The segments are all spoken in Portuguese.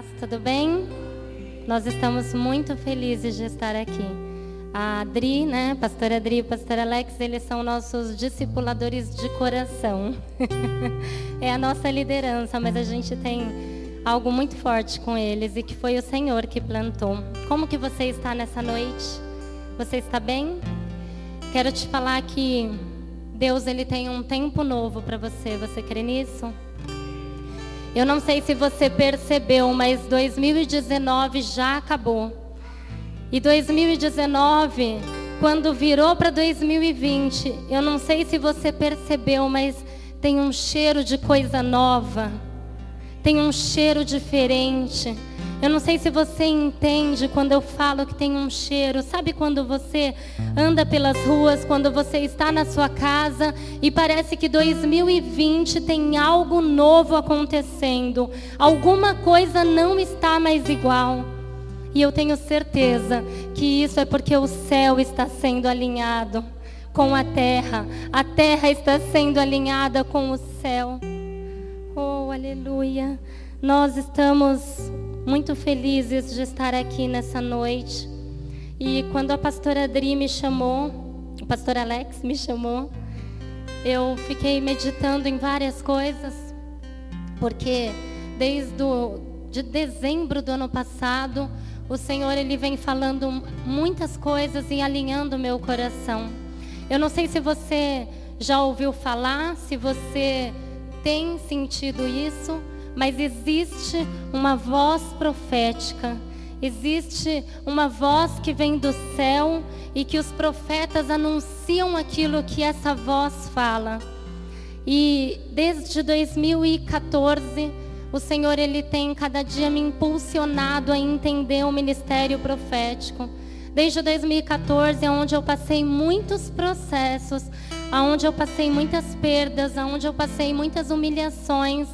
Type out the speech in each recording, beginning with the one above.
paz, tudo bem? Nós estamos muito felizes de estar aqui. A Adri, né, pastora Adri e pastor Alex, eles são nossos discipuladores de coração. é a nossa liderança, mas a gente tem algo muito forte com eles e que foi o Senhor que plantou. Como que você está nessa noite? Você está bem? Quero te falar que Deus ele tem um tempo novo para você. Você crê nisso? Eu não sei se você percebeu, mas 2019 já acabou. E 2019, quando virou para 2020, eu não sei se você percebeu, mas tem um cheiro de coisa nova. Tem um cheiro diferente. Eu não sei se você entende quando eu falo que tem um cheiro. Sabe quando você anda pelas ruas, quando você está na sua casa e parece que 2020 tem algo novo acontecendo. Alguma coisa não está mais igual. E eu tenho certeza que isso é porque o céu está sendo alinhado com a terra. A terra está sendo alinhada com o céu. Oh, aleluia. Nós estamos muito felizes de estar aqui nessa noite. E quando a pastora Adri me chamou, o pastor Alex me chamou, eu fiquei meditando em várias coisas, porque desde o, de dezembro do ano passado, o Senhor ele vem falando muitas coisas e alinhando meu coração. Eu não sei se você já ouviu falar, se você tem sentido isso, mas existe uma voz profética, existe uma voz que vem do céu e que os profetas anunciam aquilo que essa voz fala. E desde 2014, o Senhor ele tem cada dia me impulsionado a entender o ministério profético. Desde 2014, onde eu passei muitos processos, aonde eu passei muitas perdas, aonde eu passei muitas humilhações,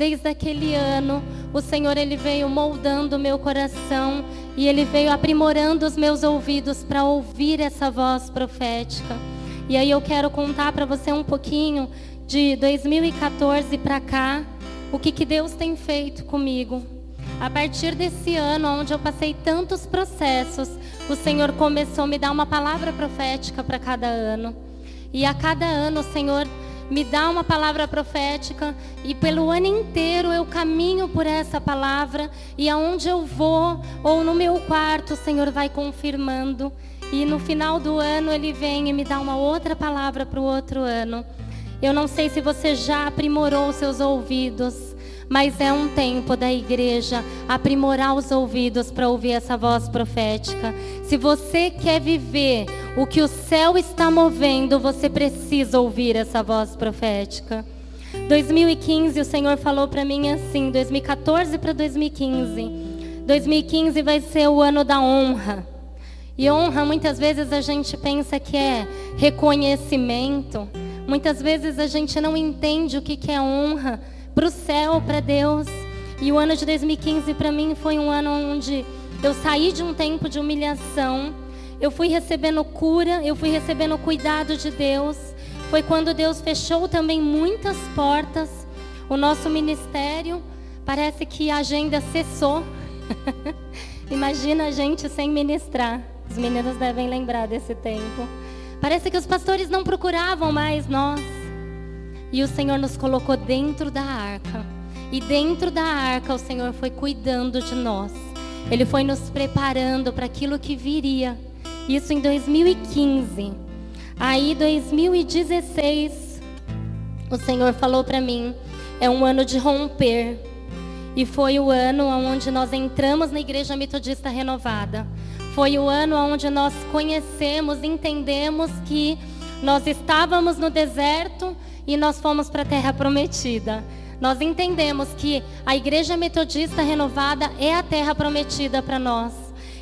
Desde aquele ano, o Senhor ele veio moldando meu coração e ele veio aprimorando os meus ouvidos para ouvir essa voz profética. E aí eu quero contar para você um pouquinho de 2014 para cá, o que, que Deus tem feito comigo. A partir desse ano, onde eu passei tantos processos, o Senhor começou a me dar uma palavra profética para cada ano. E a cada ano o Senhor me dá uma palavra profética e pelo ano inteiro eu caminho por essa palavra e aonde eu vou ou no meu quarto o Senhor vai confirmando e no final do ano ele vem e me dá uma outra palavra para o outro ano. Eu não sei se você já aprimorou seus ouvidos mas é um tempo da igreja aprimorar os ouvidos para ouvir essa voz profética. Se você quer viver o que o céu está movendo, você precisa ouvir essa voz profética. 2015, o Senhor falou para mim assim, 2014 para 2015. 2015 vai ser o ano da honra. E honra, muitas vezes a gente pensa que é reconhecimento. Muitas vezes a gente não entende o que é honra para o céu, para Deus. E o ano de 2015 para mim foi um ano onde eu saí de um tempo de humilhação, eu fui recebendo cura, eu fui recebendo cuidado de Deus. Foi quando Deus fechou também muitas portas. O nosso ministério parece que a agenda cessou. Imagina a gente sem ministrar. Os meninos devem lembrar desse tempo. Parece que os pastores não procuravam mais nós. E o Senhor nos colocou dentro da arca. E dentro da arca o Senhor foi cuidando de nós. Ele foi nos preparando para aquilo que viria. Isso em 2015. Aí 2016 o Senhor falou para mim, é um ano de romper. E foi o ano onde nós entramos na igreja metodista renovada. Foi o ano onde nós conhecemos, entendemos que nós estávamos no deserto e nós fomos para a terra prometida. Nós entendemos que a igreja metodista renovada é a terra prometida para nós.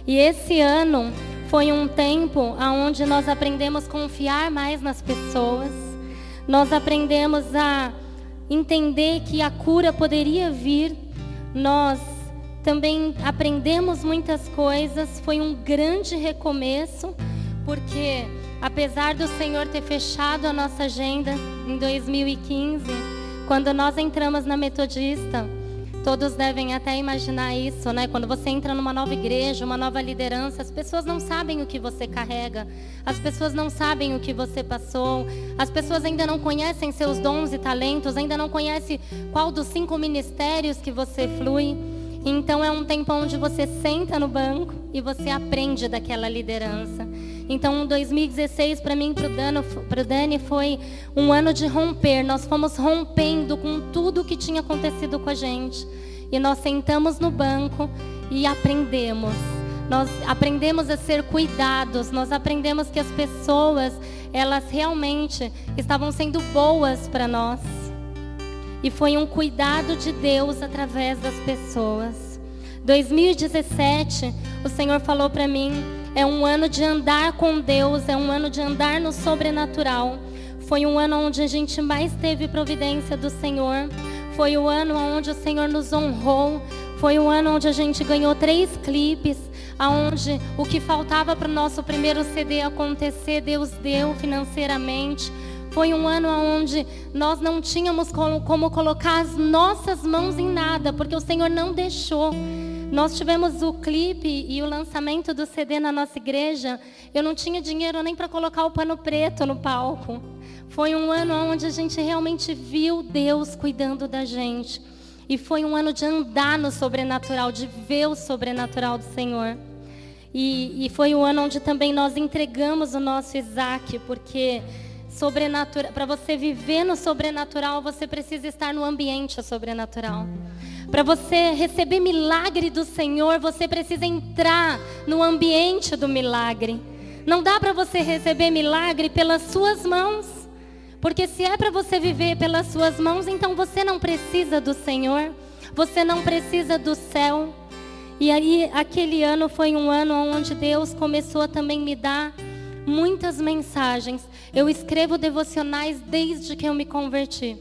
E esse ano foi um tempo onde nós aprendemos a confiar mais nas pessoas. Nós aprendemos a entender que a cura poderia vir. Nós também aprendemos muitas coisas. Foi um grande recomeço, porque apesar do Senhor ter fechado a nossa agenda em 2015, quando nós entramos na Metodista, todos devem até imaginar isso, né? Quando você entra numa nova igreja, uma nova liderança, as pessoas não sabem o que você carrega, as pessoas não sabem o que você passou, as pessoas ainda não conhecem seus dons e talentos, ainda não conhecem qual dos cinco ministérios que você flui. Então é um tempo onde você senta no banco e você aprende daquela liderança. Então, 2016 para mim, para o Dani, foi um ano de romper. Nós fomos rompendo com tudo o que tinha acontecido com a gente. E nós sentamos no banco e aprendemos. Nós aprendemos a ser cuidados. Nós aprendemos que as pessoas, elas realmente estavam sendo boas para nós. E foi um cuidado de Deus através das pessoas. 2017, o Senhor falou para mim é um ano de andar com Deus, é um ano de andar no sobrenatural. Foi um ano onde a gente mais teve providência do Senhor. Foi o ano onde o Senhor nos honrou. Foi o ano onde a gente ganhou três clipes, aonde o que faltava para o nosso primeiro CD acontecer, Deus deu financeiramente. Foi um ano onde nós não tínhamos como colocar as nossas mãos em nada, porque o Senhor não deixou. Nós tivemos o clipe e o lançamento do CD na nossa igreja. Eu não tinha dinheiro nem para colocar o pano preto no palco. Foi um ano onde a gente realmente viu Deus cuidando da gente. E foi um ano de andar no sobrenatural, de ver o sobrenatural do Senhor. E, e foi um ano onde também nós entregamos o nosso Isaac, porque para você viver no sobrenatural, você precisa estar no ambiente sobrenatural. Para você receber milagre do Senhor, você precisa entrar no ambiente do milagre. Não dá para você receber milagre pelas suas mãos. Porque se é para você viver pelas suas mãos, então você não precisa do Senhor. Você não precisa do céu. E aí, aquele ano foi um ano onde Deus começou a também me dar muitas mensagens. Eu escrevo devocionais desde que eu me converti.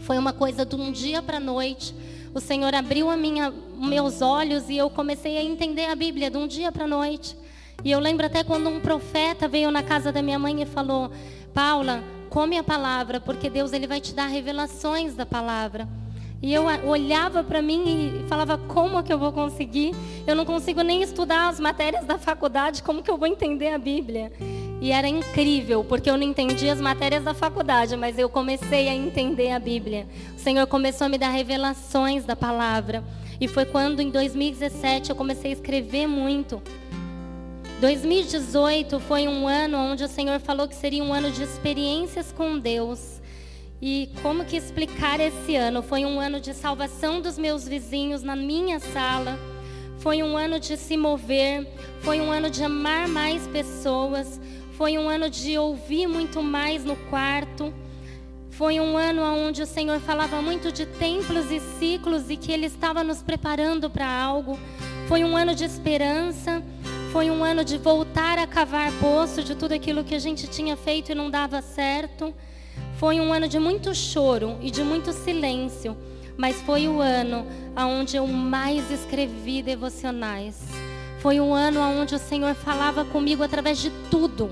Foi uma coisa de um dia para noite o Senhor abriu a minha, meus olhos e eu comecei a entender a Bíblia de um dia para a noite. E eu lembro até quando um profeta veio na casa da minha mãe e falou: Paula, come a palavra, porque Deus ele vai te dar revelações da palavra. E eu olhava para mim e falava: como que eu vou conseguir? Eu não consigo nem estudar as matérias da faculdade, como que eu vou entender a Bíblia? E era incrível, porque eu não entendia as matérias da faculdade, mas eu comecei a entender a Bíblia. O Senhor começou a me dar revelações da palavra. E foi quando, em 2017, eu comecei a escrever muito. 2018 foi um ano onde o Senhor falou que seria um ano de experiências com Deus. E como que explicar esse ano? Foi um ano de salvação dos meus vizinhos na minha sala. Foi um ano de se mover. Foi um ano de amar mais pessoas. Foi um ano de ouvir muito mais no quarto. Foi um ano onde o Senhor falava muito de templos e ciclos e que Ele estava nos preparando para algo. Foi um ano de esperança. Foi um ano de voltar a cavar poço de tudo aquilo que a gente tinha feito e não dava certo. Foi um ano de muito choro e de muito silêncio. Mas foi o ano onde eu mais escrevi devocionais. Foi um ano onde o Senhor falava comigo através de tudo.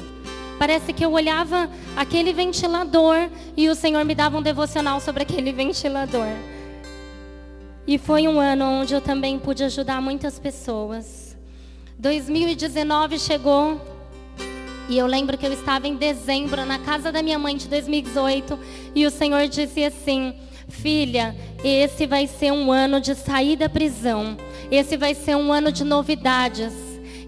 Parece que eu olhava aquele ventilador e o Senhor me dava um devocional sobre aquele ventilador. E foi um ano onde eu também pude ajudar muitas pessoas. 2019 chegou e eu lembro que eu estava em dezembro na casa da minha mãe de 2018 e o Senhor disse assim: Filha, esse vai ser um ano de sair da prisão. Esse vai ser um ano de novidades.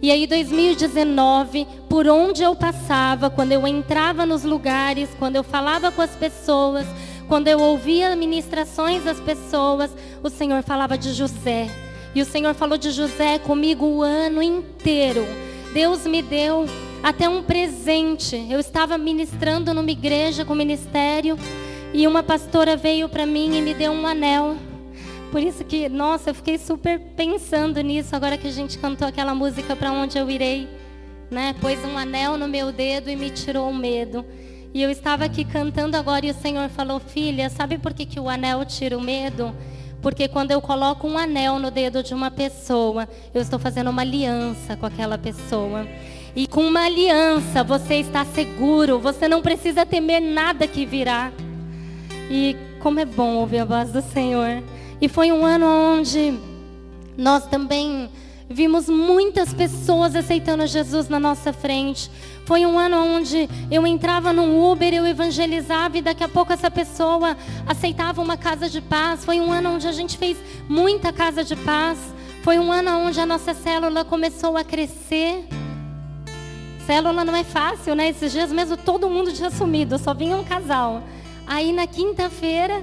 E aí 2019, por onde eu passava, quando eu entrava nos lugares, quando eu falava com as pessoas, quando eu ouvia ministrações das pessoas, o Senhor falava de José. E o Senhor falou de José comigo o ano inteiro. Deus me deu até um presente. Eu estava ministrando numa igreja com ministério e uma pastora veio para mim e me deu um anel. Por isso que, nossa, eu fiquei super pensando nisso agora que a gente cantou aquela música para onde eu irei, né? Pôs um anel no meu dedo e me tirou o medo. E eu estava aqui cantando agora e o Senhor falou: "Filha, sabe por que que o anel tira o medo? Porque quando eu coloco um anel no dedo de uma pessoa, eu estou fazendo uma aliança com aquela pessoa. E com uma aliança você está seguro, você não precisa temer nada que virá. E como é bom ouvir a voz do Senhor. E foi um ano onde nós também vimos muitas pessoas aceitando Jesus na nossa frente. Foi um ano onde eu entrava num Uber, eu evangelizava e daqui a pouco essa pessoa aceitava uma casa de paz. Foi um ano onde a gente fez muita casa de paz. Foi um ano onde a nossa célula começou a crescer. Célula não é fácil, né? Esses dias mesmo todo mundo tinha sumido, só vinha um casal. Aí na quinta-feira,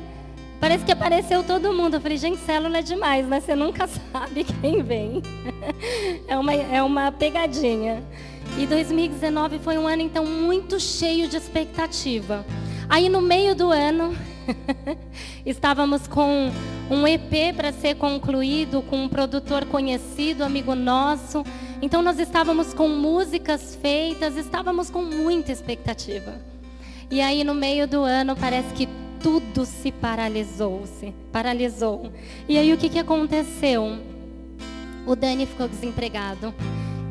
parece que apareceu todo mundo. Eu falei, gente, célula é demais, né? Você nunca sabe quem vem. É uma, é uma pegadinha. E 2019 foi um ano, então, muito cheio de expectativa. Aí no meio do ano, estávamos com um EP para ser concluído, com um produtor conhecido, amigo nosso. Então nós estávamos com músicas feitas, estávamos com muita expectativa. E aí no meio do ano parece que tudo se paralisou, se paralisou. E aí o que, que aconteceu? O Dani ficou desempregado.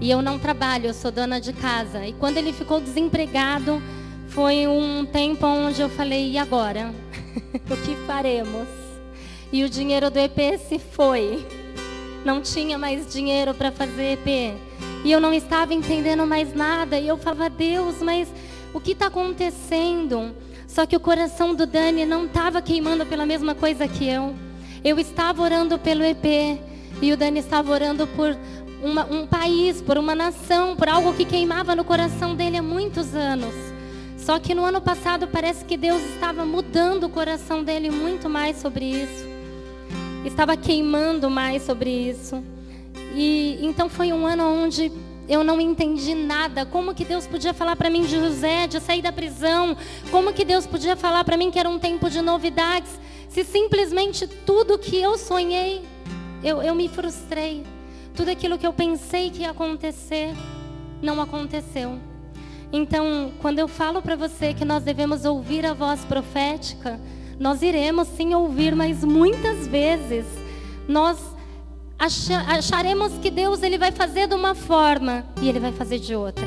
E eu não trabalho, eu sou dona de casa. E quando ele ficou desempregado, foi um tempo onde eu falei: e agora? o que faremos? E o dinheiro do EP se foi não tinha mais dinheiro para fazer EP. E eu não estava entendendo mais nada. E eu falava, Deus, mas o que está acontecendo? Só que o coração do Dani não estava queimando pela mesma coisa que eu. Eu estava orando pelo EP. E o Dani estava orando por uma, um país, por uma nação, por algo que queimava no coração dele há muitos anos. Só que no ano passado parece que Deus estava mudando o coração dele muito mais sobre isso estava queimando mais sobre isso. E então foi um ano onde eu não entendi nada. Como que Deus podia falar para mim de José, de sair da prisão? Como que Deus podia falar para mim que era um tempo de novidades? Se simplesmente tudo que eu sonhei, eu, eu me frustrei. Tudo aquilo que eu pensei que ia acontecer, não aconteceu. Então, quando eu falo para você que nós devemos ouvir a voz profética, nós iremos sim ouvir, mas muitas vezes nós acharemos que Deus ele vai fazer de uma forma e ele vai fazer de outra.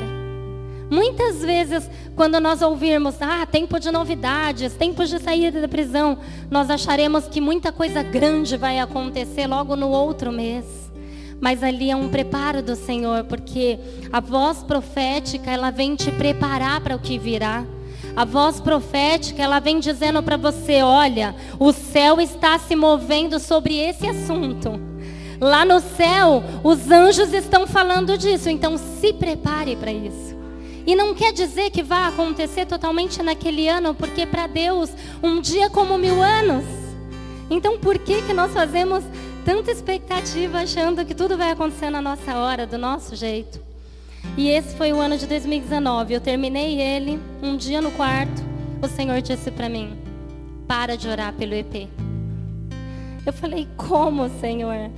Muitas vezes, quando nós ouvirmos, ah, tempo de novidades, tempo de saída da prisão, nós acharemos que muita coisa grande vai acontecer logo no outro mês. Mas ali é um preparo do Senhor, porque a voz profética, ela vem te preparar para o que virá. A voz profética, ela vem dizendo para você: olha, o céu está se movendo sobre esse assunto. Lá no céu, os anjos estão falando disso, então se prepare para isso. E não quer dizer que vai acontecer totalmente naquele ano, porque para Deus, um dia é como mil anos. Então, por que, que nós fazemos tanta expectativa achando que tudo vai acontecer na nossa hora, do nosso jeito? E esse foi o ano de 2019. Eu terminei ele um dia no quarto. O Senhor disse para mim: "Para de orar pelo EP". Eu falei: "Como, Senhor?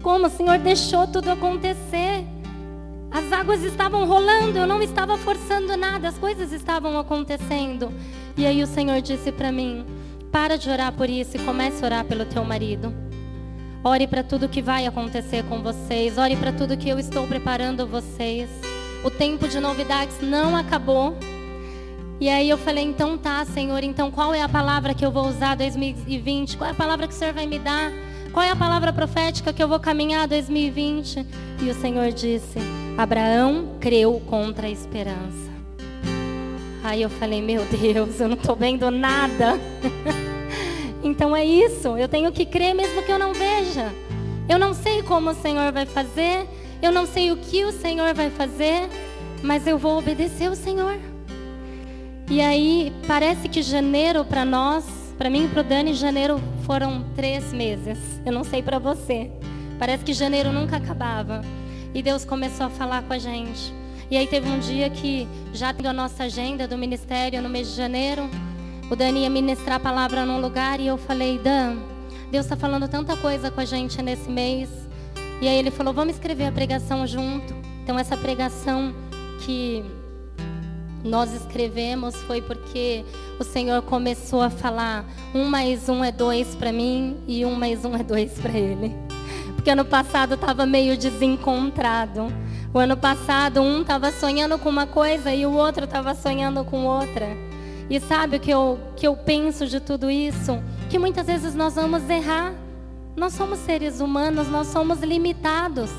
Como o Senhor deixou tudo acontecer?" As águas estavam rolando, eu não estava forçando nada, as coisas estavam acontecendo. E aí o Senhor disse para mim: "Para de orar por isso e comece a orar pelo teu marido." Ore para tudo que vai acontecer com vocês. Ore para tudo que eu estou preparando vocês. O tempo de novidades não acabou. E aí eu falei, então tá, Senhor, então qual é a palavra que eu vou usar 2020? Qual é a palavra que o Senhor vai me dar? Qual é a palavra profética que eu vou caminhar 2020? E o Senhor disse: Abraão creu contra a esperança. Aí eu falei, meu Deus, eu não estou vendo nada. Então é isso, eu tenho que crer mesmo que eu não veja. Eu não sei como o Senhor vai fazer, eu não sei o que o Senhor vai fazer, mas eu vou obedecer o Senhor. E aí, parece que janeiro para nós, para mim e para o Dani, janeiro foram três meses. Eu não sei para você. Parece que janeiro nunca acabava. E Deus começou a falar com a gente. E aí teve um dia que, já tendo a nossa agenda do ministério no mês de janeiro, o Dani ia ministrar a palavra num lugar e eu falei, Dan, Deus está falando tanta coisa com a gente nesse mês. E aí ele falou, vamos escrever a pregação junto. Então essa pregação que nós escrevemos foi porque o Senhor começou a falar um mais um é dois para mim e um mais um é dois para ele. Porque ano passado estava meio desencontrado. O ano passado um estava sonhando com uma coisa e o outro estava sonhando com outra. E sabe o que eu, que eu penso de tudo isso? Que muitas vezes nós vamos errar. Nós somos seres humanos, nós somos limitados.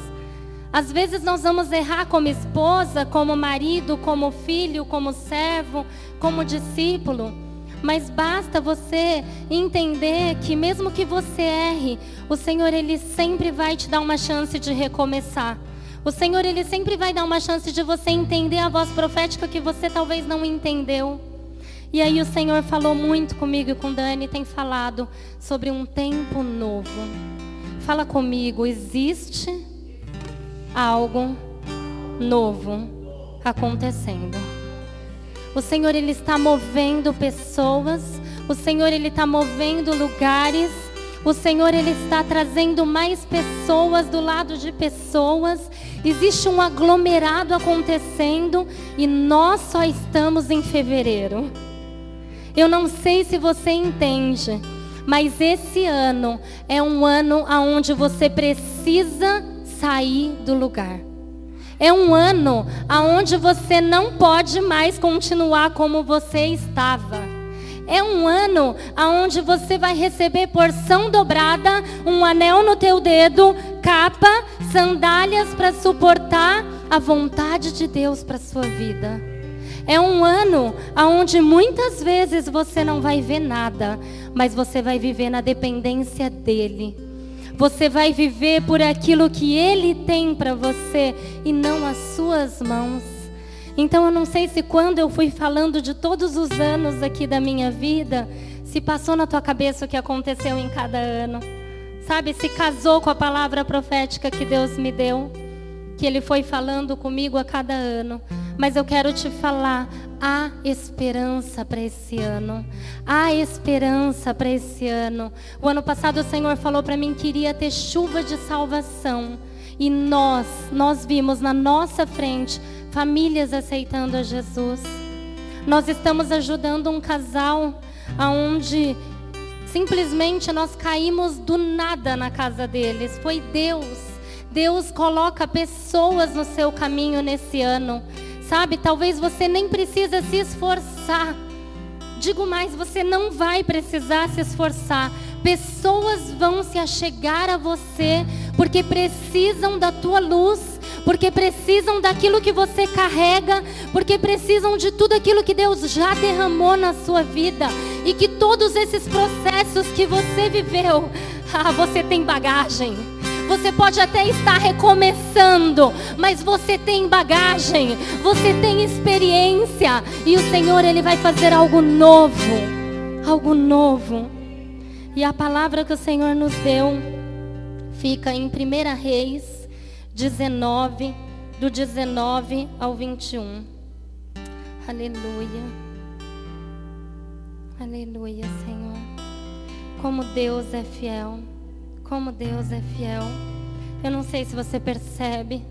Às vezes nós vamos errar como esposa, como marido, como filho, como servo, como discípulo. Mas basta você entender que mesmo que você erre, o Senhor ele sempre vai te dar uma chance de recomeçar. O Senhor ele sempre vai dar uma chance de você entender a voz profética que você talvez não entendeu. E aí o Senhor falou muito comigo e com Dani, tem falado sobre um tempo novo. Fala comigo, existe algo novo acontecendo. O Senhor ele está movendo pessoas, o Senhor ele está movendo lugares, o Senhor ele está trazendo mais pessoas do lado de pessoas. Existe um aglomerado acontecendo e nós só estamos em fevereiro. Eu não sei se você entende, mas esse ano é um ano onde você precisa sair do lugar. É um ano aonde você não pode mais continuar como você estava. É um ano aonde você vai receber porção dobrada, um anel no teu dedo, capa, sandálias para suportar a vontade de Deus para sua vida. É um ano aonde muitas vezes você não vai ver nada, mas você vai viver na dependência dele. Você vai viver por aquilo que Ele tem para você e não as suas mãos. Então eu não sei se quando eu fui falando de todos os anos aqui da minha vida, se passou na tua cabeça o que aconteceu em cada ano. Sabe, se casou com a palavra profética que Deus me deu, que Ele foi falando comigo a cada ano. Mas eu quero te falar, há esperança para esse ano. Há esperança para esse ano. O ano passado o Senhor falou para mim que iria ter chuva de salvação. E nós, nós vimos na nossa frente famílias aceitando a Jesus. Nós estamos ajudando um casal aonde simplesmente nós caímos do nada na casa deles. Foi Deus. Deus coloca pessoas no seu caminho nesse ano. Sabe, talvez você nem precisa se esforçar. Digo mais, você não vai precisar se esforçar. Pessoas vão se achegar a você porque precisam da tua luz, porque precisam daquilo que você carrega, porque precisam de tudo aquilo que Deus já derramou na sua vida e que todos esses processos que você viveu, ah, você tem bagagem. Você pode até estar recomeçando, mas você tem bagagem, você tem experiência e o Senhor ele vai fazer algo novo, algo novo. E a palavra que o Senhor nos deu fica em 1 Reis 19, do 19 ao 21. Aleluia. Aleluia, Senhor. Como Deus é fiel. Como Deus é fiel. Eu não sei se você percebe.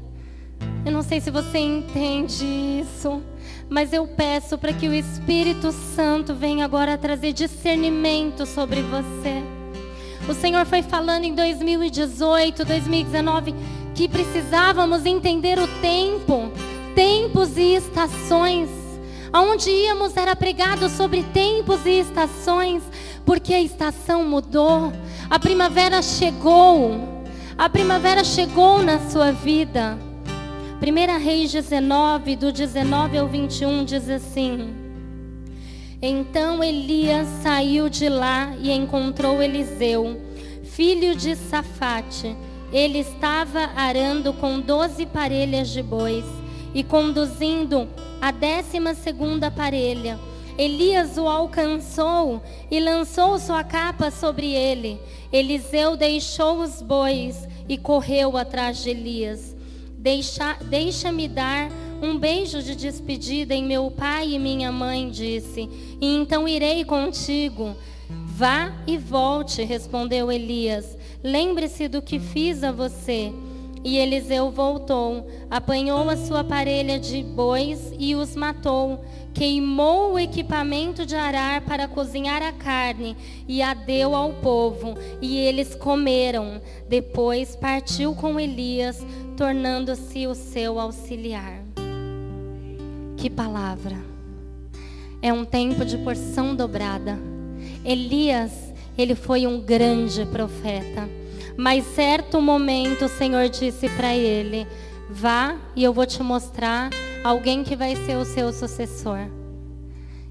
Eu não sei se você entende isso. Mas eu peço para que o Espírito Santo venha agora trazer discernimento sobre você. O Senhor foi falando em 2018, 2019 que precisávamos entender o tempo, tempos e estações. Aonde íamos era pregado sobre tempos e estações, porque a estação mudou, a primavera chegou. A primavera chegou na sua vida. 1 Reis 19, do 19 ao 21, diz assim: Então Elias saiu de lá e encontrou Eliseu, filho de Safate. Ele estava arando com doze parelhas de bois e conduzindo a décima segunda parelha. Elias o alcançou e lançou sua capa sobre ele. Eliseu deixou os bois e correu atrás de Elias. Deixa, deixa-me dar um beijo de despedida em meu pai e minha mãe, disse, e então irei contigo. Vá e volte, respondeu Elias. Lembre-se do que fiz a você. E Eliseu voltou, apanhou a sua parelha de bois e os matou queimou o equipamento de arar para cozinhar a carne e a deu ao povo, e eles comeram. Depois partiu com Elias, tornando-se o seu auxiliar. Que palavra! É um tempo de porção dobrada. Elias, ele foi um grande profeta. Mas certo momento o Senhor disse para ele: Vá e eu vou te mostrar alguém que vai ser o seu sucessor.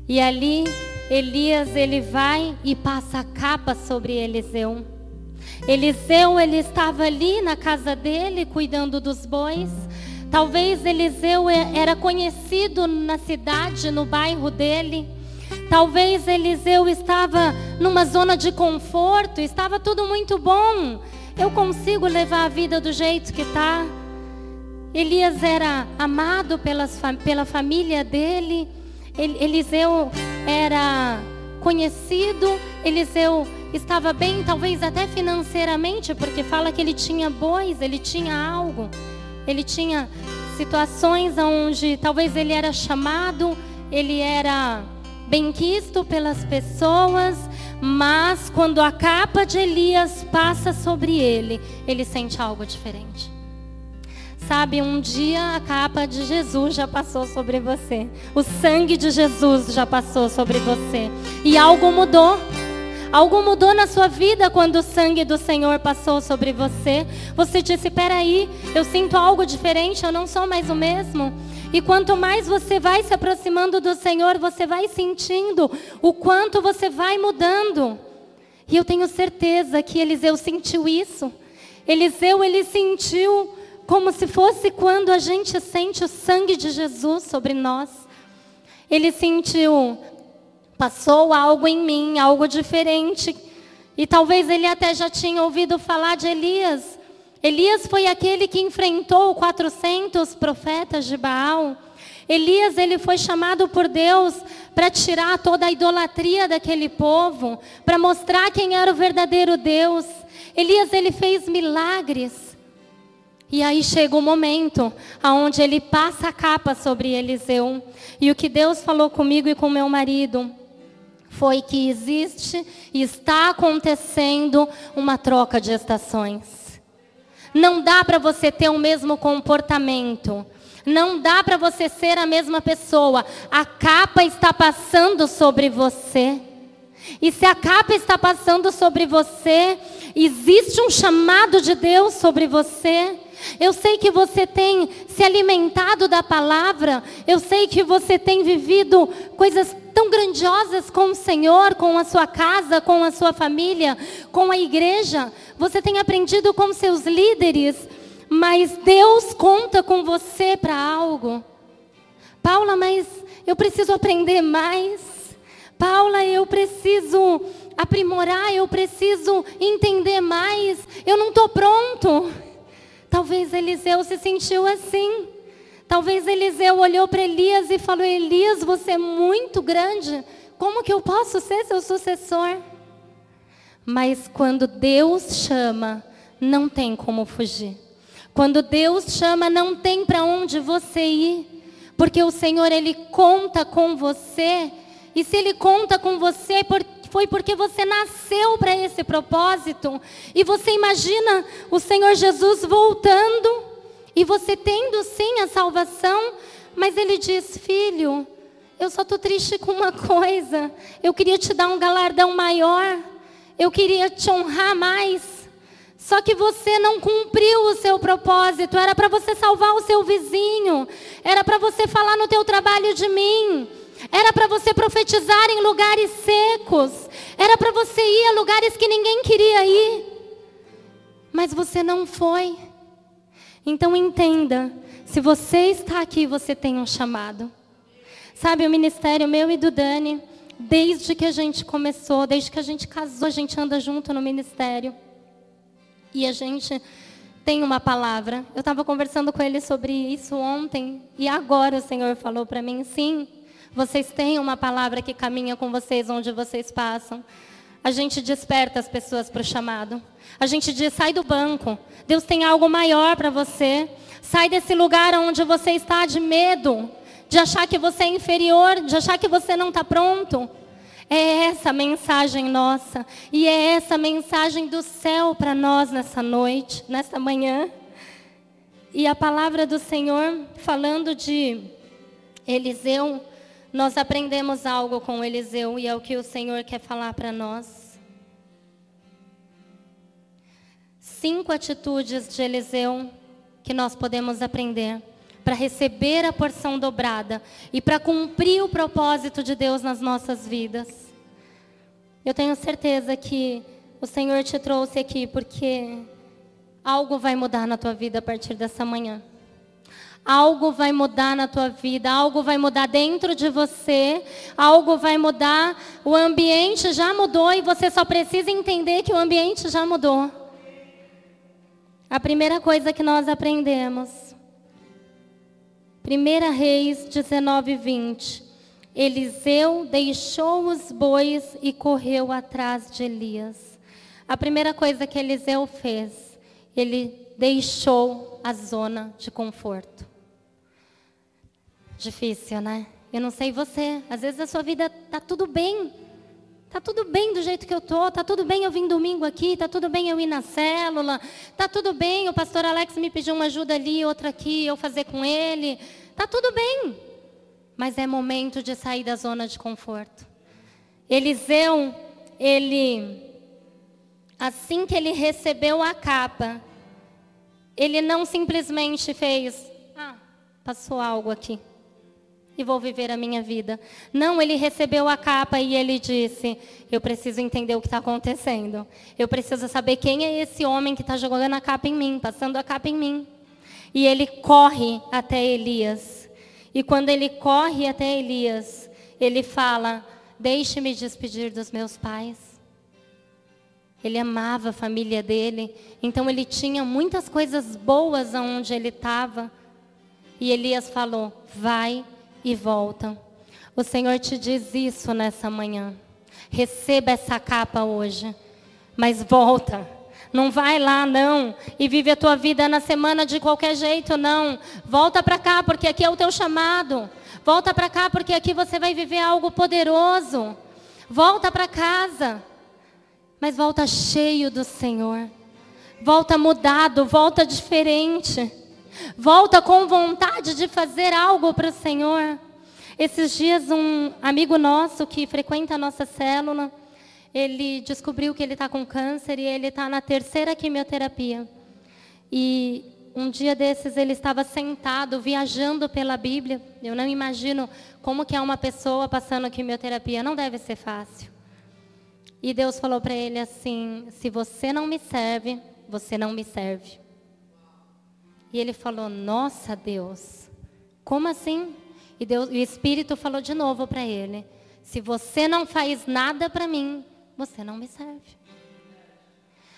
E ali Elias ele vai e passa a capa sobre Eliseu. Eliseu ele estava ali na casa dele cuidando dos bois. Talvez Eliseu era conhecido na cidade, no bairro dele. Talvez Eliseu estava numa zona de conforto, estava tudo muito bom. Eu consigo levar a vida do jeito que está. Elias era amado pelas, pela família dele. Eliseu era conhecido. Eliseu estava bem, talvez até financeiramente, porque fala que ele tinha bois, ele tinha algo. Ele tinha situações onde talvez ele era chamado, ele era benquisto pelas pessoas, mas quando a capa de Elias passa sobre ele, ele sente algo diferente. Sabe, um dia a capa de Jesus já passou sobre você. O sangue de Jesus já passou sobre você. E algo mudou. Algo mudou na sua vida quando o sangue do Senhor passou sobre você. Você disse: peraí, eu sinto algo diferente, eu não sou mais o mesmo. E quanto mais você vai se aproximando do Senhor, você vai sentindo o quanto você vai mudando. E eu tenho certeza que Eliseu sentiu isso. Eliseu, ele sentiu como se fosse quando a gente sente o sangue de Jesus sobre nós. Ele sentiu, passou algo em mim, algo diferente. E talvez ele até já tinha ouvido falar de Elias. Elias foi aquele que enfrentou 400 profetas de Baal. Elias ele foi chamado por Deus para tirar toda a idolatria daquele povo, para mostrar quem era o verdadeiro Deus. Elias ele fez milagres. E aí chega o momento aonde ele passa a capa sobre Eliseu. E o que Deus falou comigo e com meu marido foi que existe e está acontecendo uma troca de estações. Não dá para você ter o mesmo comportamento. Não dá para você ser a mesma pessoa. A capa está passando sobre você. E se a capa está passando sobre você, existe um chamado de Deus sobre você. Eu sei que você tem se alimentado da palavra. Eu sei que você tem vivido coisas tão grandiosas com o Senhor, com a sua casa, com a sua família, com a igreja. Você tem aprendido com seus líderes. Mas Deus conta com você para algo. Paula, mas eu preciso aprender mais. Paula, eu preciso aprimorar, eu preciso entender mais. Eu não estou pronto. Talvez Eliseu se sentiu assim. Talvez Eliseu olhou para Elias e falou: Elias, você é muito grande. Como que eu posso ser seu sucessor? Mas quando Deus chama, não tem como fugir. Quando Deus chama, não tem para onde você ir. Porque o Senhor, Ele conta com você. E se Ele conta com você, foi porque você nasceu para esse propósito. E você imagina o Senhor Jesus voltando e você tendo sim a salvação, mas ele diz: Filho, eu só estou triste com uma coisa. Eu queria te dar um galardão maior. Eu queria te honrar mais. Só que você não cumpriu o seu propósito. Era para você salvar o seu vizinho. Era para você falar no teu trabalho de mim. Era para você profetizar em lugares secos. Era para você ir a lugares que ninguém queria ir. Mas você não foi. Então entenda: se você está aqui, você tem um chamado. Sabe, o ministério meu e do Dani, desde que a gente começou, desde que a gente casou, a gente anda junto no ministério. E a gente tem uma palavra. Eu estava conversando com ele sobre isso ontem, e agora o Senhor falou para mim: sim, vocês têm uma palavra que caminha com vocês onde vocês passam. A gente desperta as pessoas para o chamado. A gente diz: sai do banco. Deus tem algo maior para você. Sai desse lugar onde você está de medo, de achar que você é inferior, de achar que você não está pronto. É essa a mensagem nossa. E é essa a mensagem do céu para nós nessa noite, nessa manhã. E a palavra do Senhor falando de Eliseu nós aprendemos algo com Eliseu e é o que o Senhor quer falar para nós. cinco atitudes de Eliseu que nós podemos aprender para receber a porção dobrada e para cumprir o propósito de Deus nas nossas vidas. Eu tenho certeza que o Senhor te trouxe aqui porque algo vai mudar na tua vida a partir dessa manhã. Algo vai mudar na tua vida, algo vai mudar dentro de você, algo vai mudar. O ambiente já mudou e você só precisa entender que o ambiente já mudou. A primeira coisa que nós aprendemos, 1 Reis 19, 20. Eliseu deixou os bois e correu atrás de Elias. A primeira coisa que Eliseu fez, ele deixou a zona de conforto. Difícil, né? Eu não sei você. Às vezes a sua vida tá tudo bem. Tá tudo bem do jeito que eu tô, tá tudo bem eu vim domingo aqui, tá tudo bem eu ir na célula, tá tudo bem o pastor Alex me pediu uma ajuda ali, outra aqui, eu fazer com ele. Tá tudo bem. Mas é momento de sair da zona de conforto. Eliseu, ele assim que ele recebeu a capa, ele não simplesmente fez, ah, passou algo aqui e vou viver a minha vida. Não, ele recebeu a capa e ele disse: Eu preciso entender o que está acontecendo. Eu preciso saber quem é esse homem que está jogando a capa em mim, passando a capa em mim. E ele corre até Elias. E quando ele corre até Elias, ele fala: Deixe-me despedir dos meus pais. Ele amava a família dele, então ele tinha muitas coisas boas aonde ele estava. E Elias falou: Vai e voltam. O Senhor te diz isso nessa manhã. Receba essa capa hoje, mas volta. Não vai lá, não, e vive a tua vida na semana de qualquer jeito, não. Volta para cá, porque aqui é o teu chamado. Volta para cá, porque aqui você vai viver algo poderoso. Volta para casa, mas volta cheio do Senhor. Volta mudado, volta diferente. Volta com vontade de fazer algo para o Senhor. Esses dias, um amigo nosso que frequenta a nossa célula, ele descobriu que ele está com câncer e ele está na terceira quimioterapia. E um dia desses ele estava sentado, viajando pela Bíblia. Eu não imagino como que é uma pessoa passando quimioterapia. Não deve ser fácil. E Deus falou para ele assim: se você não me serve, você não me serve. E ele falou: Nossa Deus, como assim? E Deus, o Espírito falou de novo para ele: Se você não faz nada para mim, você não me serve.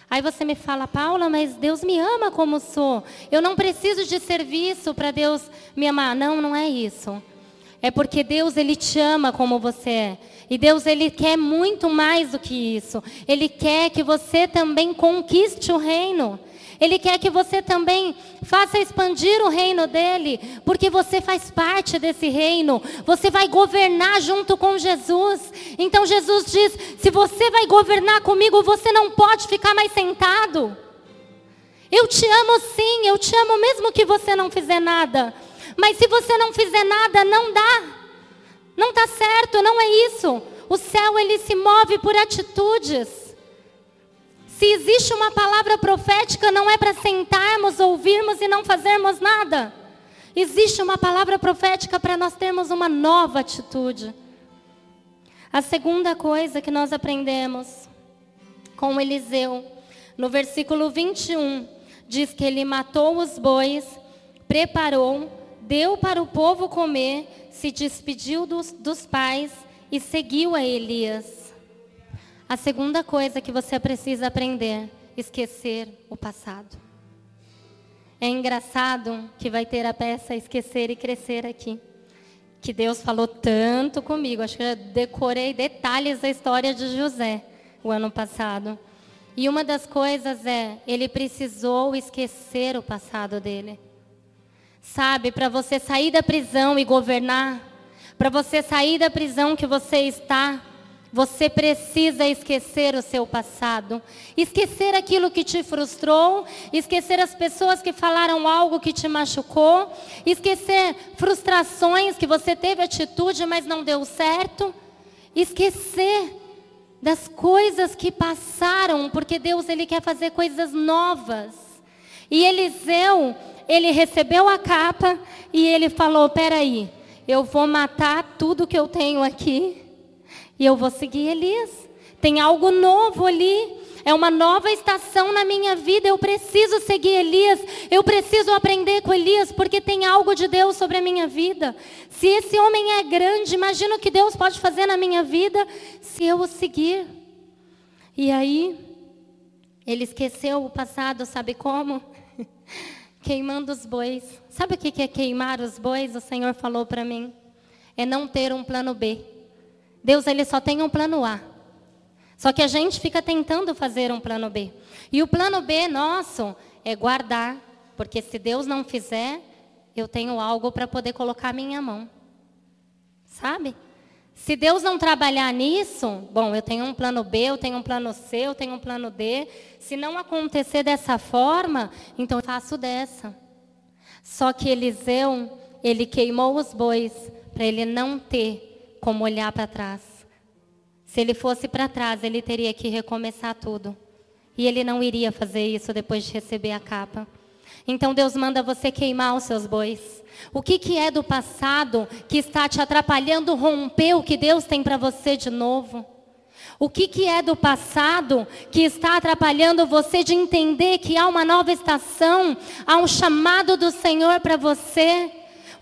Aí você me fala, Paula, mas Deus me ama como sou. Eu não preciso de serviço para Deus me amar. Não, não é isso. É porque Deus ele te ama como você é. E Deus ele quer muito mais do que isso. Ele quer que você também conquiste o reino. Ele quer que você também faça expandir o reino dele, porque você faz parte desse reino. Você vai governar junto com Jesus. Então Jesus diz: se você vai governar comigo, você não pode ficar mais sentado. Eu te amo sim, eu te amo mesmo que você não fizer nada. Mas se você não fizer nada, não dá. Não está certo, não é isso. O céu ele se move por atitudes. Se existe uma palavra profética, não é para sentarmos, ouvirmos e não fazermos nada. Existe uma palavra profética para nós termos uma nova atitude. A segunda coisa que nós aprendemos com Eliseu, no versículo 21, diz que ele matou os bois, preparou, deu para o povo comer, se despediu dos, dos pais e seguiu a Elias. A segunda coisa que você precisa aprender, esquecer o passado. É engraçado que vai ter a peça esquecer e crescer aqui. Que Deus falou tanto comigo. Acho que eu decorei detalhes da história de José o ano passado. E uma das coisas é, ele precisou esquecer o passado dele. Sabe, para você sair da prisão e governar, para você sair da prisão que você está, você precisa esquecer o seu passado, esquecer aquilo que te frustrou, esquecer as pessoas que falaram algo que te machucou, esquecer frustrações que você teve atitude, mas não deu certo. Esquecer das coisas que passaram, porque Deus ele quer fazer coisas novas. E Eliseu, ele recebeu a capa e ele falou: "Peraí, eu vou matar tudo que eu tenho aqui e eu vou seguir Elias. Tem algo novo ali. É uma nova estação na minha vida. Eu preciso seguir Elias. Eu preciso aprender com Elias, porque tem algo de Deus sobre a minha vida. Se esse homem é grande, imagina o que Deus pode fazer na minha vida se eu o seguir. E aí, ele esqueceu o passado, sabe como? Queimando os bois. Sabe o que é queimar os bois? O Senhor falou para mim. É não ter um plano B. Deus ele só tem um plano A. Só que a gente fica tentando fazer um plano B. E o plano B nosso é guardar, porque se Deus não fizer, eu tenho algo para poder colocar minha mão. Sabe? Se Deus não trabalhar nisso, bom, eu tenho um plano B, eu tenho um plano C, eu tenho um plano D. Se não acontecer dessa forma, então eu faço dessa. Só que Eliseu, ele queimou os bois para ele não ter como olhar para trás. Se ele fosse para trás, ele teria que recomeçar tudo. E ele não iria fazer isso depois de receber a capa. Então Deus manda você queimar os seus bois. O que, que é do passado que está te atrapalhando romper o que Deus tem para você de novo? O que, que é do passado que está atrapalhando você de entender que há uma nova estação, há um chamado do Senhor para você?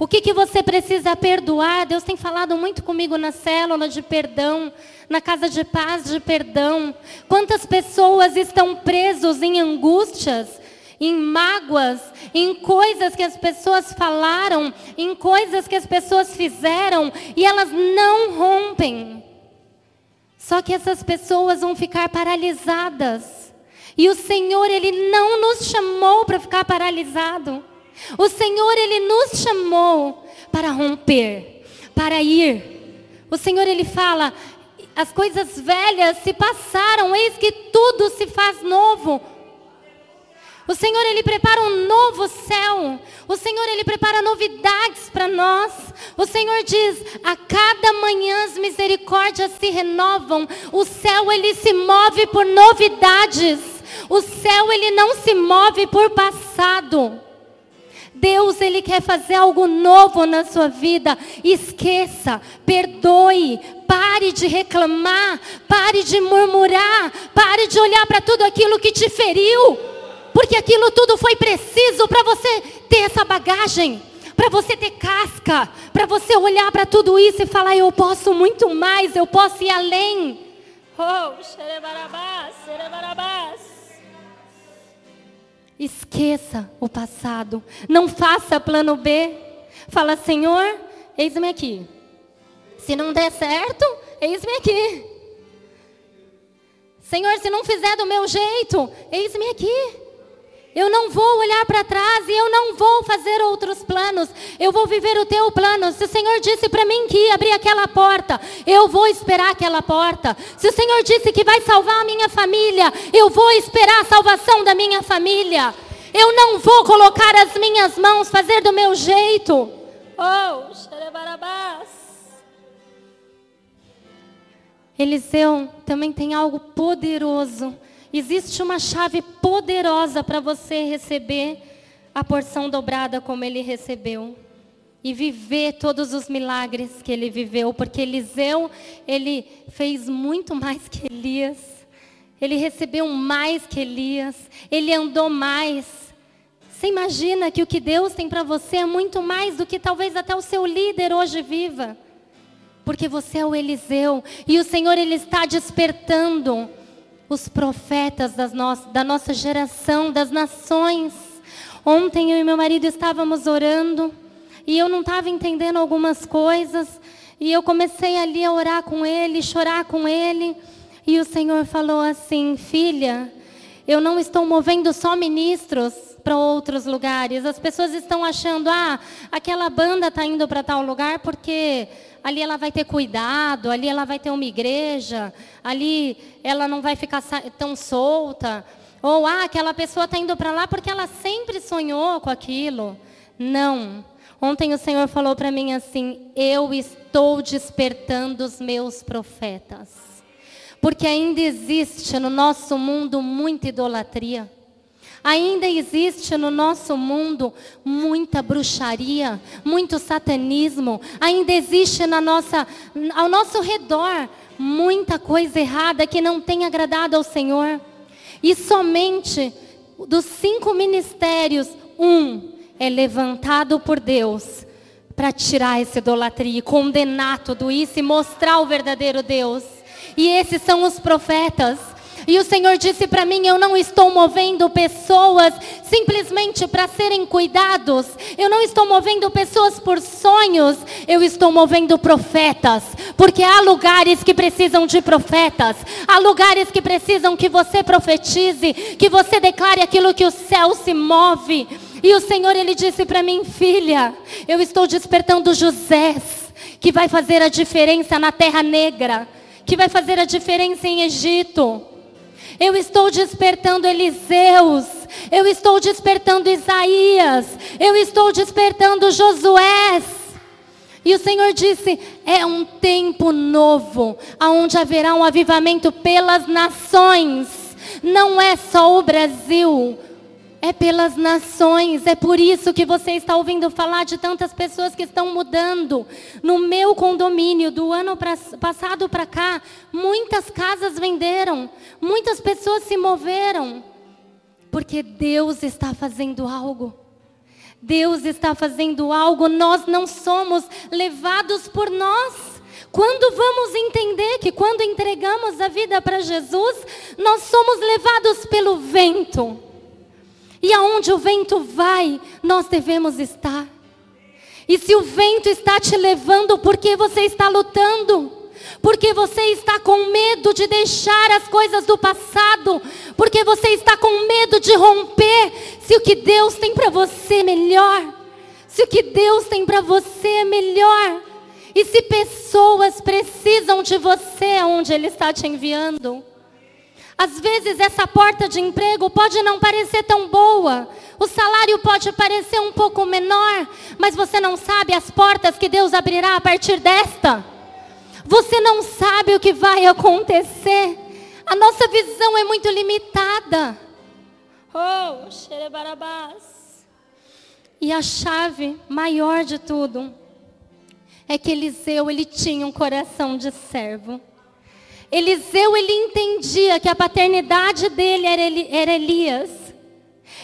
O que, que você precisa perdoar? Deus tem falado muito comigo na célula de perdão, na casa de paz de perdão. Quantas pessoas estão presos em angústias, em mágoas, em coisas que as pessoas falaram, em coisas que as pessoas fizeram e elas não rompem. Só que essas pessoas vão ficar paralisadas. E o Senhor, Ele não nos chamou para ficar paralisado. O Senhor, Ele nos chamou para romper, para ir. O Senhor, Ele fala: as coisas velhas se passaram, eis que tudo se faz novo. O Senhor, Ele prepara um novo céu. O Senhor, Ele prepara novidades para nós. O Senhor diz: a cada manhã as misericórdias se renovam. O céu, Ele se move por novidades. O céu, Ele não se move por passado. Deus, Ele quer fazer algo novo na sua vida. Esqueça, perdoe, pare de reclamar, pare de murmurar, pare de olhar para tudo aquilo que te feriu, porque aquilo tudo foi preciso para você ter essa bagagem. Para você ter casca, para você olhar para tudo isso e falar: Eu posso muito mais, eu posso ir além. Oh, xerebarabás, xerebarabás. Esqueça o passado. Não faça plano B. Fala, Senhor, eis-me aqui. Se não der certo, eis-me aqui. Senhor, se não fizer do meu jeito, eis-me aqui. Eu não vou olhar para trás e eu não vou fazer outros planos. Eu vou viver o teu plano. Se o Senhor disse para mim que ia abrir aquela porta, eu vou esperar aquela porta. Se o Senhor disse que vai salvar a minha família, eu vou esperar a salvação da minha família. Eu não vou colocar as minhas mãos, fazer do meu jeito. Oh. Eliseu também tem algo poderoso Existe uma chave poderosa para você receber a porção dobrada como ele recebeu e viver todos os milagres que ele viveu, porque Eliseu, ele fez muito mais que Elias. Ele recebeu mais que Elias, ele andou mais. Você imagina que o que Deus tem para você é muito mais do que talvez até o seu líder hoje viva. Porque você é o Eliseu e o Senhor ele está despertando os profetas no da nossa geração, das nações. Ontem eu e meu marido estávamos orando e eu não estava entendendo algumas coisas. E eu comecei ali a orar com ele, chorar com ele. E o Senhor falou assim: Filha, eu não estou movendo só ministros para outros lugares. As pessoas estão achando, ah, aquela banda está indo para tal lugar porque ali ela vai ter cuidado, ali ela vai ter uma igreja, ali ela não vai ficar tão solta. Ou, ah, aquela pessoa está indo para lá porque ela sempre sonhou com aquilo. Não. Ontem o Senhor falou para mim assim: Eu estou despertando os meus profetas. Porque ainda existe no nosso mundo muita idolatria. Ainda existe no nosso mundo muita bruxaria, muito satanismo. Ainda existe na nossa, ao nosso redor muita coisa errada que não tem agradado ao Senhor. E somente dos cinco ministérios, um é levantado por Deus para tirar essa idolatria, condenar tudo isso e mostrar o verdadeiro Deus. E esses são os profetas. E o Senhor disse para mim: Eu não estou movendo pessoas simplesmente para serem cuidados. Eu não estou movendo pessoas por sonhos. Eu estou movendo profetas. Porque há lugares que precisam de profetas. Há lugares que precisam que você profetize. Que você declare aquilo que o céu se move. E o Senhor, Ele disse para mim: Filha, eu estou despertando José. Que vai fazer a diferença na terra negra. Que vai fazer a diferença em Egito. Eu estou despertando Eliseus. Eu estou despertando Isaías. Eu estou despertando Josué. E o Senhor disse: é um tempo novo, aonde haverá um avivamento pelas nações. Não é só o Brasil, é pelas nações. É por isso que você está ouvindo falar de tantas pessoas que estão mudando. No meu condomínio, do ano pra, passado para cá, muitas casas venderam, muitas pessoas se moveram. Porque Deus está fazendo algo. Deus está fazendo algo, nós não somos levados por nós. Quando vamos entender que quando entregamos a vida para Jesus, nós somos levados pelo vento. E aonde o vento vai, nós devemos estar. E se o vento está te levando porque você está lutando, porque você está com medo de deixar as coisas do passado, porque você está com medo de romper, se o que Deus tem para você é melhor, se o que Deus tem para você é melhor, e se pessoas precisam de você onde Ele está te enviando. Às vezes essa porta de emprego pode não parecer tão boa, o salário pode parecer um pouco menor, mas você não sabe as portas que Deus abrirá a partir desta. Você não sabe o que vai acontecer. A nossa visão é muito limitada. Oh, xerebarabás. E a chave maior de tudo é que Eliseu, ele tinha um coração de servo. Eliseu, ele entendia que a paternidade dele era, era Elias.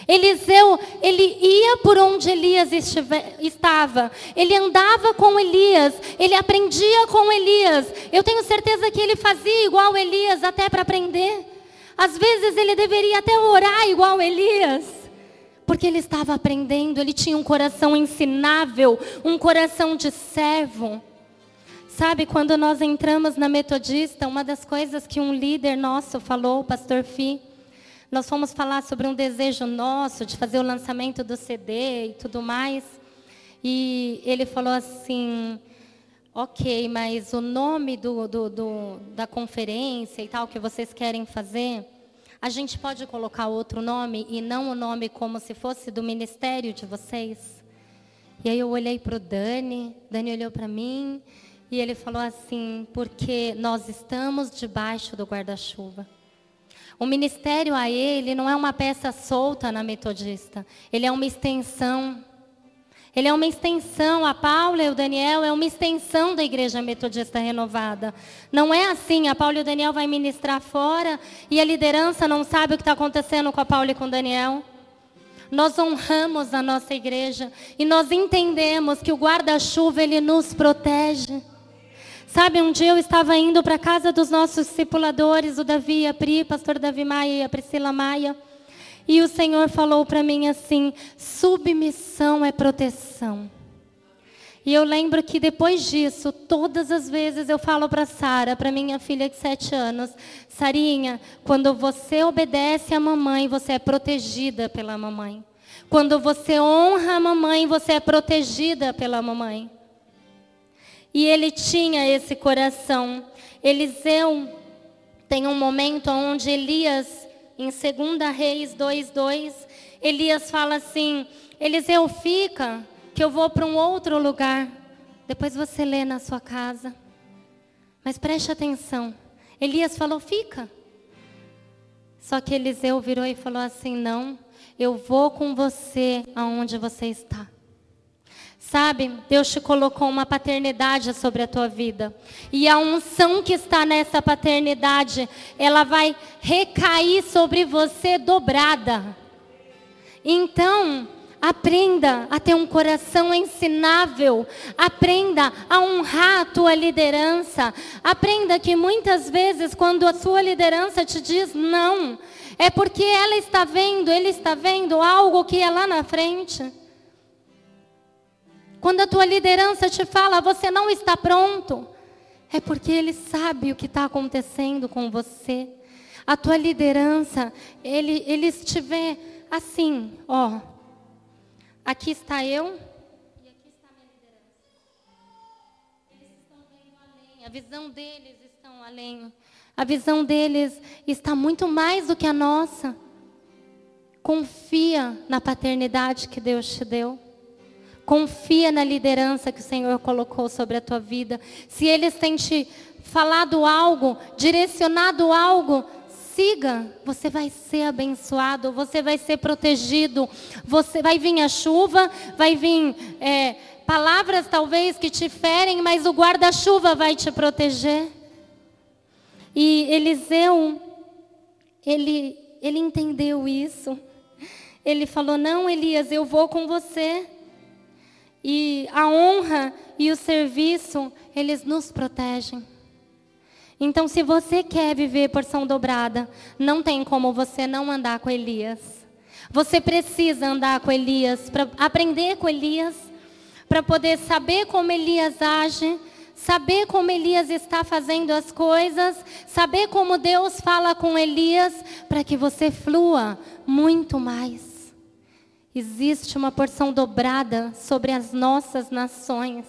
Eliseu, ele ia por onde Elias estive, estava. Ele andava com Elias. Ele aprendia com Elias. Eu tenho certeza que ele fazia igual Elias até para aprender. Às vezes ele deveria até orar igual Elias. Porque ele estava aprendendo, ele tinha um coração ensinável, um coração de servo. Sabe, quando nós entramos na Metodista, uma das coisas que um líder nosso falou, o pastor Fi, nós fomos falar sobre um desejo nosso de fazer o lançamento do CD e tudo mais. E ele falou assim: ok, mas o nome do, do, do, da conferência e tal que vocês querem fazer, a gente pode colocar outro nome e não o nome como se fosse do ministério de vocês? E aí eu olhei para o Dani, Dani olhou para mim. E ele falou assim: porque nós estamos debaixo do guarda-chuva. O ministério a ele não é uma peça solta na metodista, ele é uma extensão. Ele é uma extensão, a Paula e o Daniel é uma extensão da igreja metodista renovada. Não é assim, a Paula e o Daniel vai ministrar fora e a liderança não sabe o que está acontecendo com a Paula e com o Daniel. Nós honramos a nossa igreja e nós entendemos que o guarda-chuva ele nos protege. Sabe, um dia eu estava indo para a casa dos nossos discipuladores, o Davi, a Pri, pastor Davi Maia e a Priscila Maia. E o Senhor falou para mim assim: submissão é proteção. E eu lembro que depois disso, todas as vezes eu falo para Sara, para minha filha de sete anos, Sarinha, quando você obedece à mamãe, você é protegida pela mamãe. Quando você honra a mamãe, você é protegida pela mamãe. E ele tinha esse coração. Eliseu tem um momento onde Elias, em 2 Reis 2:2, Elias fala assim: Eliseu, fica, que eu vou para um outro lugar. Depois você lê na sua casa. Mas preste atenção. Elias falou: Fica. Só que Eliseu virou e falou assim: Não, eu vou com você aonde você está. Sabe, Deus te colocou uma paternidade sobre a tua vida. E a unção que está nessa paternidade, ela vai recair sobre você dobrada. Então, aprenda a ter um coração ensinável. Aprenda a honrar a tua liderança. Aprenda que muitas vezes, quando a sua liderança te diz não, é porque ela está vendo, ele está vendo algo que é lá na frente. Quando a tua liderança te fala, você não está pronto, é porque ele sabe o que está acontecendo com você. A tua liderança, ele, ele estiver assim, ó. Aqui está eu e aqui está a minha liderança. Eles estão vendo além, a visão deles está além. A visão deles está muito mais do que a nossa. Confia na paternidade que Deus te deu. Confia na liderança que o Senhor colocou sobre a tua vida. Se eles têm te falado algo, direcionado algo, siga. Você vai ser abençoado, você vai ser protegido. Você vai vir a chuva, vai vir é, palavras talvez que te ferem, mas o guarda-chuva vai te proteger. E Eliseu, ele, ele entendeu isso. Ele falou: Não, Elias, eu vou com você. E a honra e o serviço, eles nos protegem. Então, se você quer viver porção dobrada, não tem como você não andar com Elias. Você precisa andar com Elias, para aprender com Elias, para poder saber como Elias age, saber como Elias está fazendo as coisas, saber como Deus fala com Elias, para que você flua muito mais. Existe uma porção dobrada sobre as nossas nações.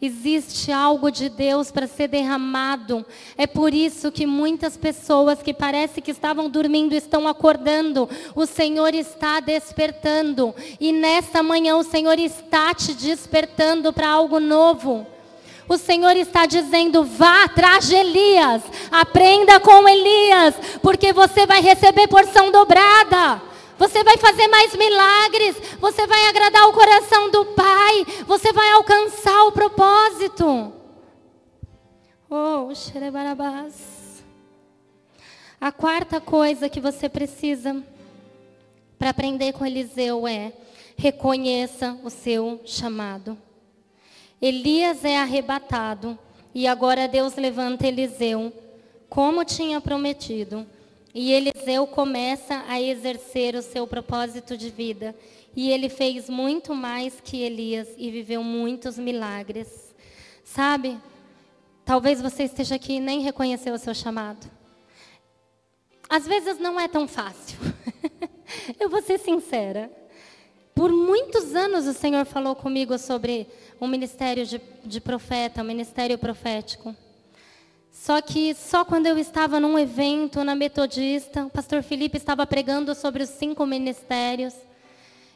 Existe algo de Deus para ser derramado. É por isso que muitas pessoas que parece que estavam dormindo estão acordando. O Senhor está despertando. E nesta manhã o Senhor está te despertando para algo novo. O Senhor está dizendo: vá atrás de Elias, aprenda com Elias, porque você vai receber porção dobrada. Você vai fazer mais milagres. Você vai agradar o coração do Pai. Você vai alcançar o propósito. Oh, xerebarabás. A quarta coisa que você precisa para aprender com Eliseu é reconheça o seu chamado. Elias é arrebatado e agora Deus levanta Eliseu, como tinha prometido. E Eliseu começa a exercer o seu propósito de vida. E ele fez muito mais que Elias e viveu muitos milagres. Sabe? Talvez você esteja aqui e nem reconheceu o seu chamado. Às vezes não é tão fácil. Eu vou ser sincera. Por muitos anos o Senhor falou comigo sobre o ministério de, de profeta, o ministério profético. Só que só quando eu estava num evento na Metodista, o pastor Felipe estava pregando sobre os cinco ministérios.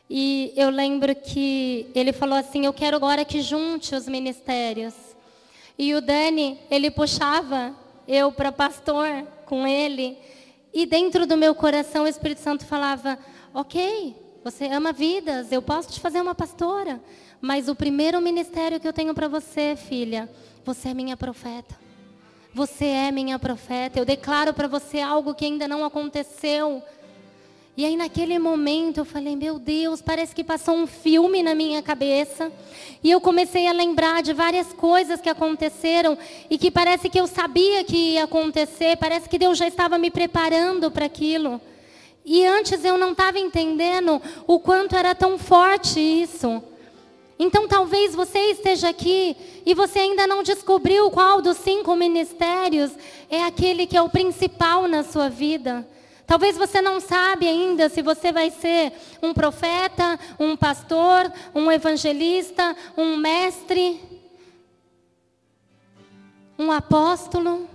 E eu lembro que ele falou assim: Eu quero agora que junte os ministérios. E o Dani, ele puxava eu para pastor com ele. E dentro do meu coração o Espírito Santo falava: Ok, você ama vidas, eu posso te fazer uma pastora. Mas o primeiro ministério que eu tenho para você, filha, você é minha profeta. Você é minha profeta. Eu declaro para você algo que ainda não aconteceu. E aí naquele momento eu falei, meu Deus, parece que passou um filme na minha cabeça. E eu comecei a lembrar de várias coisas que aconteceram e que parece que eu sabia que ia acontecer, parece que Deus já estava me preparando para aquilo. E antes eu não estava entendendo o quanto era tão forte isso. Então talvez você esteja aqui e você ainda não descobriu qual dos cinco ministérios é aquele que é o principal na sua vida. Talvez você não sabe ainda se você vai ser um profeta, um pastor, um evangelista, um mestre, um apóstolo.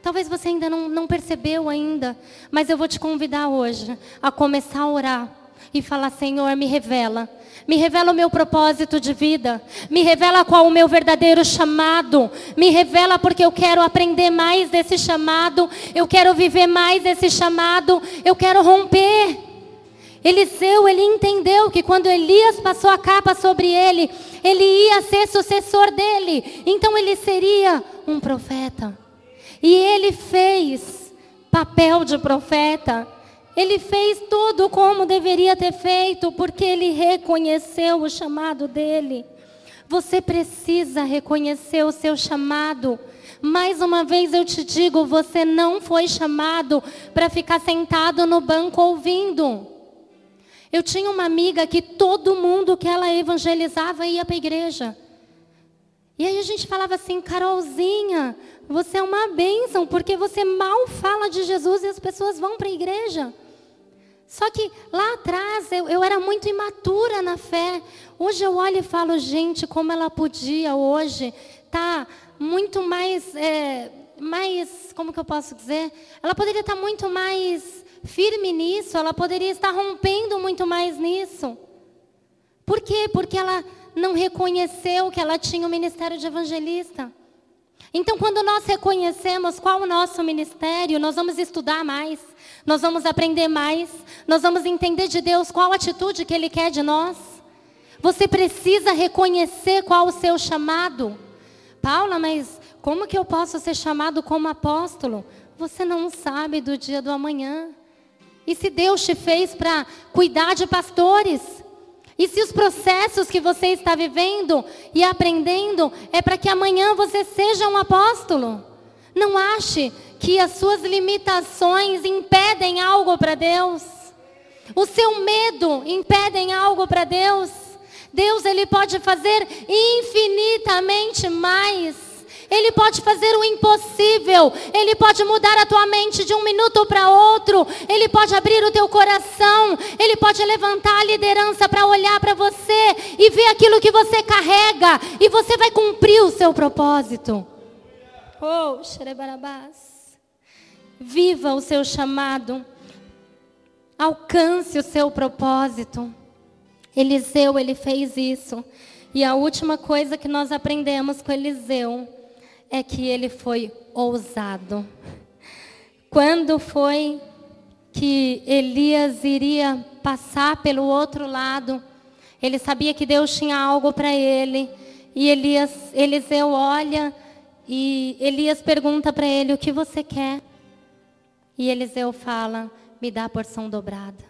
Talvez você ainda não, não percebeu ainda, mas eu vou te convidar hoje a começar a orar e falar: Senhor, me revela. Me revela o meu propósito de vida. Me revela qual o meu verdadeiro chamado. Me revela porque eu quero aprender mais desse chamado. Eu quero viver mais desse chamado. Eu quero romper. Eliseu, ele entendeu que quando Elias passou a capa sobre ele, ele ia ser sucessor dele. Então ele seria um profeta. E ele fez papel de profeta. Ele fez tudo como deveria ter feito, porque ele reconheceu o chamado dele. Você precisa reconhecer o seu chamado. Mais uma vez eu te digo, você não foi chamado para ficar sentado no banco ouvindo. Eu tinha uma amiga que todo mundo que ela evangelizava ia para a igreja. E aí a gente falava assim, Carolzinha, você é uma bênção, porque você mal fala de Jesus e as pessoas vão para a igreja. Só que lá atrás eu, eu era muito imatura na fé. Hoje eu olho e falo, gente, como ela podia hoje estar tá muito mais, é, mais, como que eu posso dizer? Ela poderia estar tá muito mais firme nisso, ela poderia estar rompendo muito mais nisso. Por quê? Porque ela não reconheceu que ela tinha o ministério de evangelista. Então, quando nós reconhecemos qual o nosso ministério, nós vamos estudar mais. Nós vamos aprender mais, nós vamos entender de Deus qual atitude que Ele quer de nós. Você precisa reconhecer qual o seu chamado. Paula, mas como que eu posso ser chamado como apóstolo? Você não sabe do dia do amanhã. E se Deus te fez para cuidar de pastores? E se os processos que você está vivendo e aprendendo é para que amanhã você seja um apóstolo? Não ache que as suas limitações impedem algo para Deus. O seu medo impedem algo para Deus. Deus ele pode fazer infinitamente mais. Ele pode fazer o impossível. Ele pode mudar a tua mente de um minuto para outro. Ele pode abrir o teu coração. Ele pode levantar a liderança para olhar para você e ver aquilo que você carrega. E você vai cumprir o seu propósito. Oh, xerebarabás. Viva o seu chamado. Alcance o seu propósito. Eliseu, ele fez isso. E a última coisa que nós aprendemos com Eliseu é que ele foi ousado. Quando foi que Elias iria passar pelo outro lado, ele sabia que Deus tinha algo para ele. E Elias, Eliseu olha e Elias pergunta para ele: O que você quer? E Eliseu fala: Me dá a porção dobrada.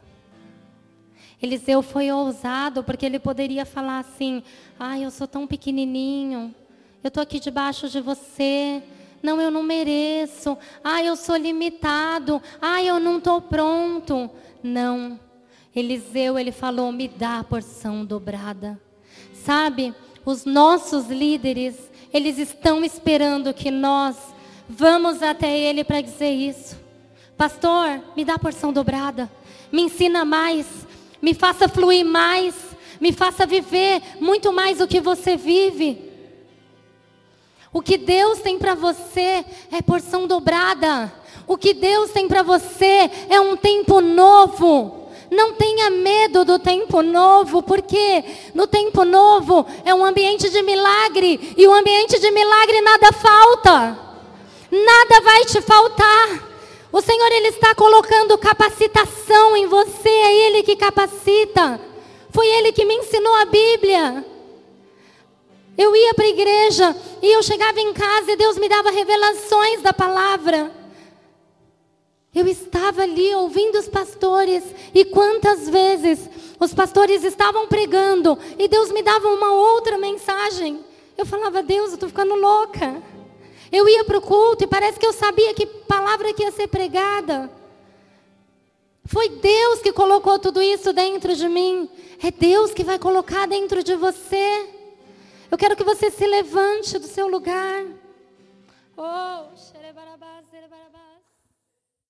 Eliseu foi ousado porque ele poderia falar assim: Ai, eu sou tão pequenininho, eu estou aqui debaixo de você. Não, eu não mereço. Ai, eu sou limitado. Ai, eu não estou pronto. Não. Eliseu, ele falou: Me dá a porção dobrada. Sabe, os nossos líderes, eles estão esperando que nós vamos até Ele para dizer isso. Pastor, me dá porção dobrada. Me ensina mais. Me faça fluir mais. Me faça viver muito mais do que você vive. O que Deus tem para você é porção dobrada. O que Deus tem para você é um tempo novo. Não tenha medo do tempo novo, porque no tempo novo é um ambiente de milagre, e o ambiente de milagre nada falta. Nada vai te faltar. O Senhor ele está colocando capacitação em você, é ele que capacita. Foi ele que me ensinou a Bíblia. Eu ia para a igreja e eu chegava em casa e Deus me dava revelações da palavra. Eu estava ali ouvindo os pastores e quantas vezes os pastores estavam pregando e Deus me dava uma outra mensagem. Eu falava, Deus, eu estou ficando louca. Eu ia para o culto e parece que eu sabia que palavra que ia ser pregada. Foi Deus que colocou tudo isso dentro de mim. É Deus que vai colocar dentro de você. Eu quero que você se levante do seu lugar. Oh.